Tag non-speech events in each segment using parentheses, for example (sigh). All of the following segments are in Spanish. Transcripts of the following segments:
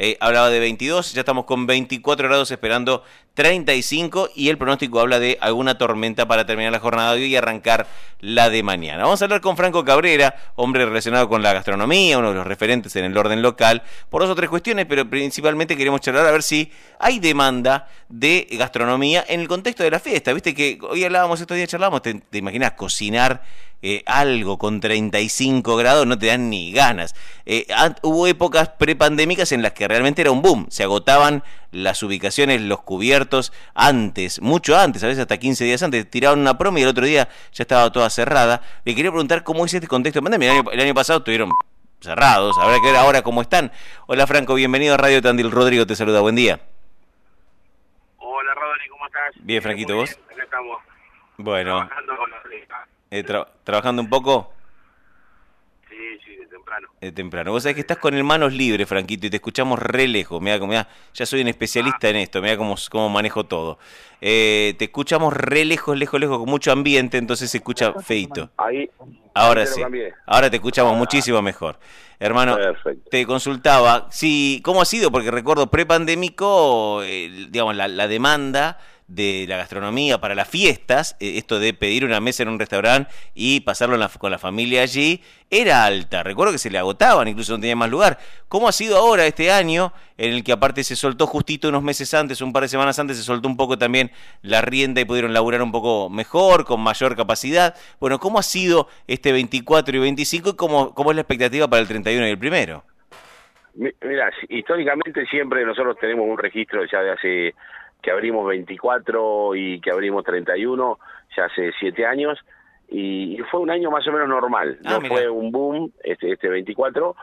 eh, hablaba de 22, ya estamos con 24 grados esperando 35 y el pronóstico habla de alguna tormenta para terminar la jornada de hoy y arrancar la de mañana. Vamos a hablar con Franco Cabrera, hombre relacionado con la gastronomía, uno de los referentes en el orden local, por dos o tres cuestiones, pero principalmente queremos charlar a ver si hay demanda de gastronomía en el contexto de la fiesta. Viste que hoy hablábamos, estos días charlábamos, te, imaginas cocinar eh, algo con 35 grados, no te dan ni ganas. Eh, hubo épocas prepandémicas en las que realmente era un boom, se agotaban las ubicaciones, los cubiertos antes, mucho antes, a veces hasta 15 días antes, tiraban una promo y el otro día ya estaba toda cerrada. Le quería preguntar cómo es este contexto de pandemia. El año, pasado estuvieron cerrados, habrá que ver ahora cómo están. Hola Franco, bienvenido a Radio Tandil. Rodrigo te saluda, buen día. Hola Rodri, ¿cómo estás? Bien, Franquito, ¿vos? estamos bueno. Trabajando con la eh, ¿Trabajando un poco? Temprano. De temprano. Vos sabés que estás con el manos libres, Franquito, y te escuchamos re lejos. Mira, mira, ya soy un especialista en esto, mira cómo, cómo manejo todo. Eh, te escuchamos re lejos, lejos, lejos, con mucho ambiente, entonces se escucha feito. Ahí. Ahora sí. Ahora te escuchamos muchísimo mejor. Hermano, te consultaba, sí, ¿cómo ha sido? Porque recuerdo prepandémico, eh, digamos, la, la demanda de la gastronomía para las fiestas, eh, esto de pedir una mesa en un restaurante y pasarlo con la familia allí, era alta. Recuerdo que se le agotaban, incluso no tenía más lugar. ¿Cómo ha sido ahora este año, en el que aparte se soltó justito unos meses antes, un par de semanas antes, se soltó un poco también la rienda y pudieron laburar un poco mejor, con mayor capacidad? Bueno, ¿cómo ha sido este 24 y 25 y cómo, cómo es la expectativa para el 31 y el primero? Mira, históricamente siempre nosotros tenemos un registro ya de hace que abrimos 24 y que abrimos 31 ya hace 7 años y fue un año más o menos normal, ah, no fue un boom este, este 24,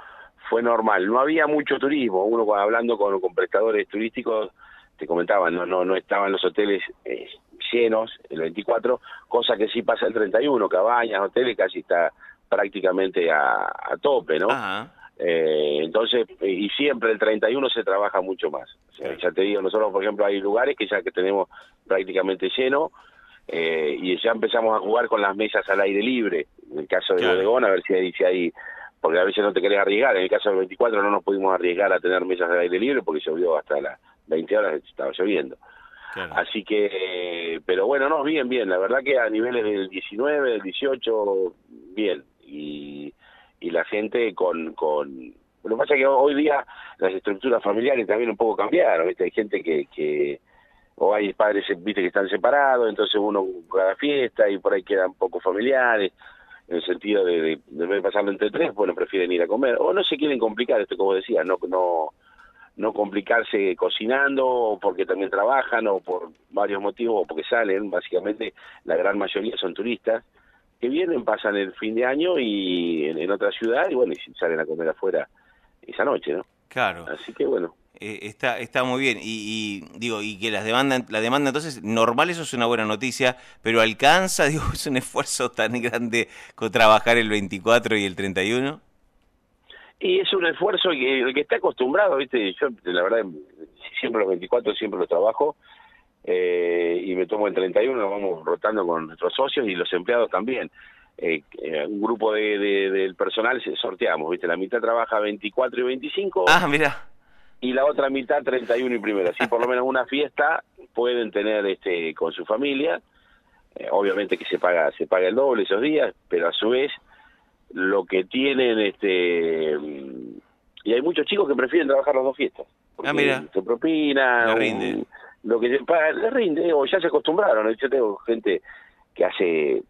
fue normal, no había mucho turismo, uno hablando con, con prestadores turísticos te comentaban, no, no, no estaban los hoteles eh, llenos el 24, cosa que sí pasa el 31, cabañas, hoteles casi está prácticamente a, a tope, ¿no? Eh, entonces, y siempre el 31 se trabaja mucho más. Ya te digo, nosotros, por ejemplo, hay lugares que ya que tenemos prácticamente lleno eh, y ya empezamos a jugar con las mesas al aire libre. En el caso de claro. a ver si hay, si hay, porque a veces no te querés arriesgar. En el caso del 24 no nos pudimos arriesgar a tener mesas al aire libre porque llovió hasta las 20 horas, estaba lloviendo. Así que, pero bueno, no, bien, bien. La verdad que a niveles del 19, del 18, bien. Y y la gente con, con... Lo que pasa es que hoy día las estructuras familiares también un poco cambiaron, ¿viste? Hay gente que, que o hay padres viste que están separados, entonces uno cada fiesta y por ahí quedan pocos familiares, en el sentido de, de, pasarlo entre tres, bueno, prefieren ir a comer, o no se quieren complicar, esto como decía, no, no, no complicarse cocinando, o porque también trabajan, o por varios motivos, o porque salen, básicamente la gran mayoría son turistas, que vienen, pasan el fin de año y en, otra ciudad y bueno, y salen a comer afuera esa noche, ¿no? Claro. Así que bueno. Eh, está, está muy bien. Y, digo, y que las demandas, la demanda entonces, normal eso es una buena noticia, pero alcanza, (laughs) digo, es un esfuerzo tan grande con trabajar el 24 y el 31. Y es un esfuerzo que el que está acostumbrado, viste, yo la verdad siempre los 24 siempre los trabajo, eh, y me tomo el 31, nos vamos rotando con nuestros socios y los empleados también. Eh, eh, un grupo de, del personal sorteamos, ¿viste? La mitad trabaja 24 y 25. Ah, mira. Y la otra mitad 31 y primero. Así por lo menos una fiesta pueden tener este con su familia. obviamente que se paga se paga el doble esos días, pero a su vez lo que tienen este y hay muchos chicos que prefieren trabajar las dos fiestas. ah, mira. Se propina, lo que le rinde, o ya se acostumbraron. Yo tengo gente que hace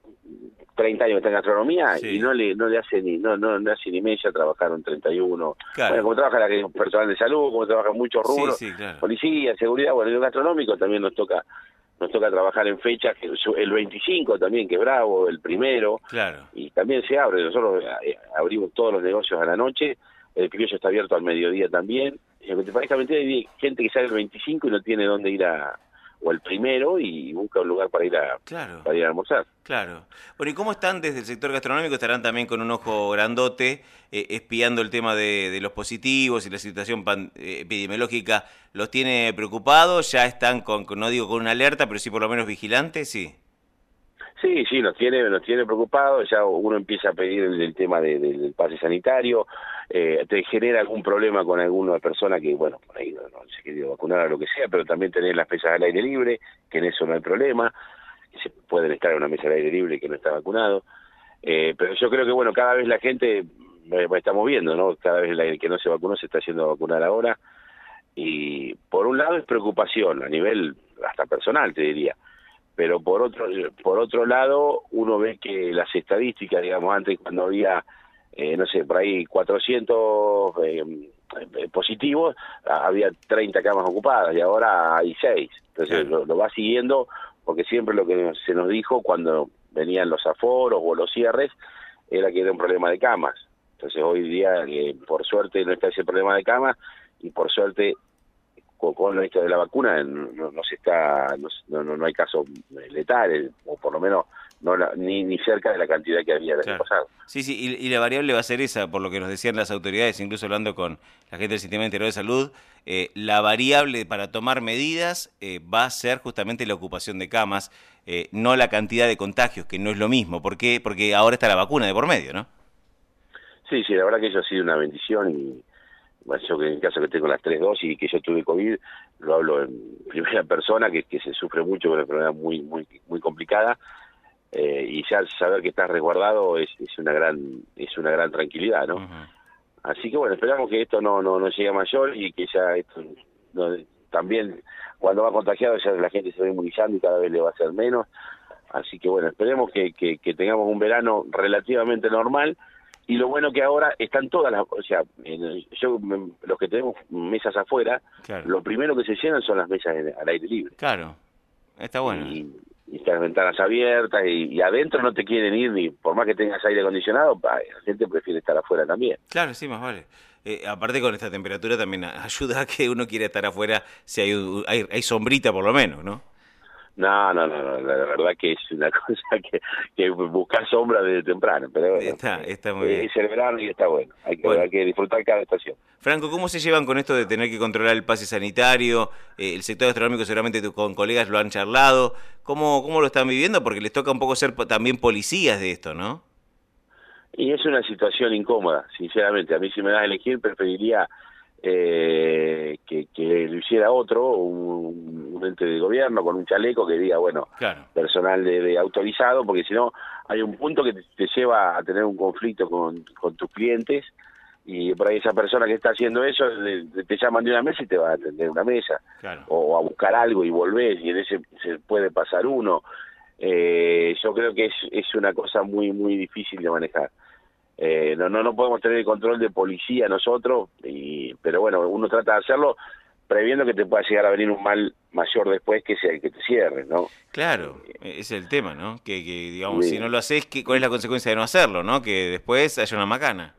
30 años que está en gastronomía y no le no le hace ni no no, no hace ni media trabajaron 31 claro. bueno como trabaja la personal de salud como trabajan muchos rubros policía seguridad bueno en el gastronómico también nos toca nos toca trabajar en fechas el 25 también que es bravo el primero claro y también se abre nosotros eh, abrimos todos los negocios a la noche el criollo está abierto al mediodía también prácticamente hay gente que sale el 25 y no tiene dónde ir a o el primero y busca un lugar para ir a para ir a almorzar. Claro. Bueno, ¿y cómo están desde el sector gastronómico? Estarán también con un ojo grandote eh, espiando el tema de, los positivos y la situación eh, epidemiológica. ¿Los tiene preocupados? ¿Ya están con, no digo con una alerta, pero sí por lo menos vigilantes? Sí. Sí, sí, nos tiene, nos tiene preocupados, ya uno empieza a pedir el, tema del pase sanitario, eh, te genera algún problema con alguna persona que, bueno, por ahí no, se quiere vacunar o lo que sea, pero también tener las mesas al aire libre, que en eso no hay problema, que se pueden estar en una mesa al aire libre que no está vacunado. Eh, pero yo creo que, bueno, cada vez la gente, estamos viendo, ¿no? Cada vez el que no se vacunó se está haciendo vacunar ahora. Y por un lado es preocupación a nivel hasta personal, te diría pero por otro por otro lado uno ve que las estadísticas digamos antes cuando había eh, no sé por ahí 400 eh, eh, positivos había 30 camas ocupadas y ahora hay 6 entonces lo, va siguiendo porque siempre lo que se nos dijo cuando venían los aforos o los cierres era que era un problema de camas. Entonces hoy día por suerte no está ese problema de camas y por suerte con, esto de la vacuna no, se está no, no, hay casos letales o por lo menos no ni, ni cerca de la cantidad que había el año pasado. Sí, sí, y, la variable va a ser esa, por lo que nos decían las autoridades, incluso hablando con la gente del Sistema Interior de Salud, eh, la variable para tomar medidas eh, va a ser justamente la ocupación de camas, eh, no la cantidad de contagios, que no es lo mismo. ¿Por qué? Porque ahora está la vacuna de por medio, ¿no? Sí, sí, la verdad que eso ha sido una bendición y yo que en caso que tengo las tres dosis y que yo tuve COVID, lo hablo en primera persona, que, que se sufre mucho con una enfermedad muy, muy, muy complicada, eh, y ya saber que estás resguardado es, es una gran, es una gran tranquilidad, ¿no? Así que bueno, esperamos que esto no, no, no llegue a mayor y que ya esto también cuando va contagiado ya la gente se va inmunizando y cada vez le va a ser menos. Así que bueno, esperemos que, que, que tengamos un verano relativamente normal y lo bueno que ahora están todas las, o sea, yo, los que tenemos mesas afuera, lo primero que se llenan son las mesas al aire libre. Claro, está bueno. Y, están las ventanas abiertas y, adentro no te quieren ir ni, por más que tengas aire acondicionado, la gente prefiere estar afuera también. Claro, sí, más vale. Eh, aparte con esta temperatura también (laughs) ayuda a que uno quiera estar afuera si hay, hay, hay sombrita por lo menos, ¿no? No, no, no, la verdad que es una (laughs) cosa que, que buscar sombra desde temprano, pero está, está muy bien. es el verano y está bueno. Hay que, hay que disfrutar cada estación. Franco, ¿cómo se llevan con esto de tener que controlar el pase sanitario? Eh, el sector gastronómico seguramente con colegas lo han charlado. ¿Cómo, ¿Cómo lo están viviendo? Porque les toca un poco ser también policías de esto, ¿no? Y es una situación incómoda, sinceramente. A mí si me das a elegir preferiría eh, que, que, lo hiciera otro, un, ente de gobierno con un chaleco que diga, bueno, personal de, autorizado, porque si no hay un punto que te, lleva a tener un conflicto con, con, tus clientes y por ahí esa persona que está haciendo eso te llaman de una mesa y te va a atender una mesa o a buscar algo y volvés y en ese se puede pasar uno. Eh, yo creo que es, es una cosa muy, muy difícil de manejar. Eh, no, no, no podemos tener el control de policía nosotros, y, pero bueno, uno trata de hacerlo previendo que te pueda llegar a venir un mal mayor después que sea el que te cierre, ¿no? Claro, ese es el tema, ¿no? Que, digamos, si no lo haces, ¿cuál es la consecuencia de no hacerlo, no? Que después haya una macana.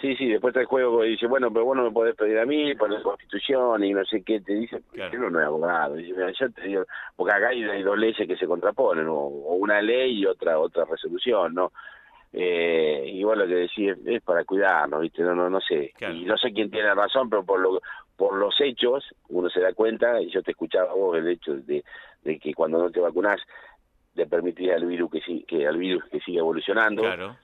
Sí, sí, después te juego y dice, bueno, pero vos no me podés pedir a mí por la constitución y no sé qué, te dice, claro. yo no soy abogado, dice, mira, yo te digo, porque acá hay, dos leyes que se contraponen, o, o una ley y otra otra resolución, ¿no? Eh, y bueno, lo que decís es, para cuidarnos, ¿viste? No, no, no sé. Y no sé quién tiene razón, pero por, lo, por los hechos uno se da cuenta, y yo te escuchaba vos el hecho de, de que cuando no te vacunás le permitís al virus que, que al virus que siga evolucionando. Claro.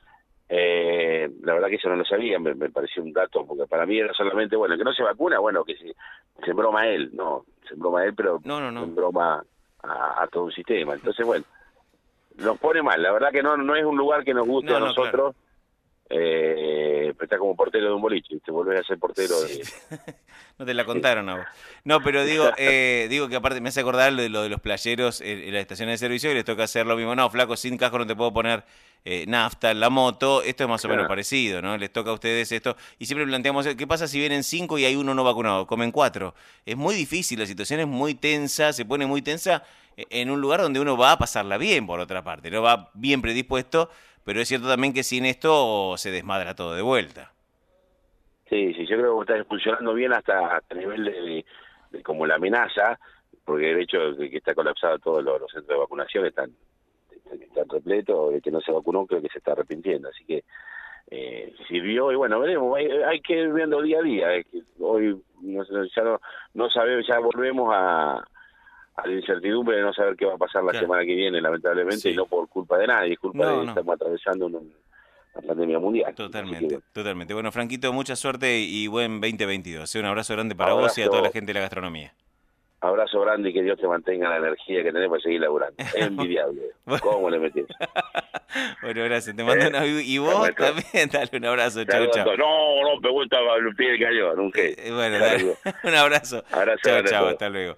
Eh, la verdad que eso no lo sabía, me, pareció un dato, porque para mí era solamente, bueno, que no se vacuna, bueno, que se, se broma él, no, se broma él, pero no, no, no. se broma a, a todo un sistema. Entonces, bueno, nos pone mal. La verdad que no no es un lugar que nos guste a nosotros. Eh, pero está como portero de un boliche, te volvés a ser portero (laughs) no te la contaron a vos. No, pero digo, (laughs) eh, digo que aparte me hace acordar lo de, lo de los playeros en, las estaciones de servicio y les toca hacer lo mismo. No, flaco, sin casco no te puedo poner eh, nafta en la moto. Esto es más o menos parecido, ¿no? Les toca a ustedes esto. Y siempre planteamos, ¿qué pasa si vienen cinco y hay uno no vacunado? Comen cuatro. Es muy difícil, la situación es muy tensa, se pone muy tensa en un lugar donde uno va a pasarla bien, por otra parte, no va bien predispuesto, pero es cierto también que sin esto se desmadra todo de vuelta. Sí, sí, yo creo que está funcionando bien hasta a nivel de, como la amenaza, porque el hecho de que está colapsado todos los, centros de vacunación están, están repletos, el que no se vacunó creo que se está arrepintiendo, así que eh, sirvió y bueno, veremos, hay, que ir viendo día a día, hoy no, ya no, no sabemos, ya volvemos a, a la incertidumbre de no saber qué va a pasar la semana que viene, lamentablemente, y no por culpa de nadie, es culpa de que estamos atravesando un, la pandemia mundial. Totalmente, totalmente. Bueno, Franquito, mucha suerte y buen 2022. Un abrazo grande para vos y a toda la gente de la gastronomía. Abrazo grande y que Dios te mantenga la energía que tenés para seguir laburando. Es (laughs) envidiable. ¿Cómo le metes? (laughs) bueno, gracias. Te mando una... Y vos también, (laughs) dale un abrazo. Chau, chau. No, no, me gusta el pie de cañón. Un, eh, bueno, dale. un abrazo. Abrazo. Chao, chao. Hasta luego.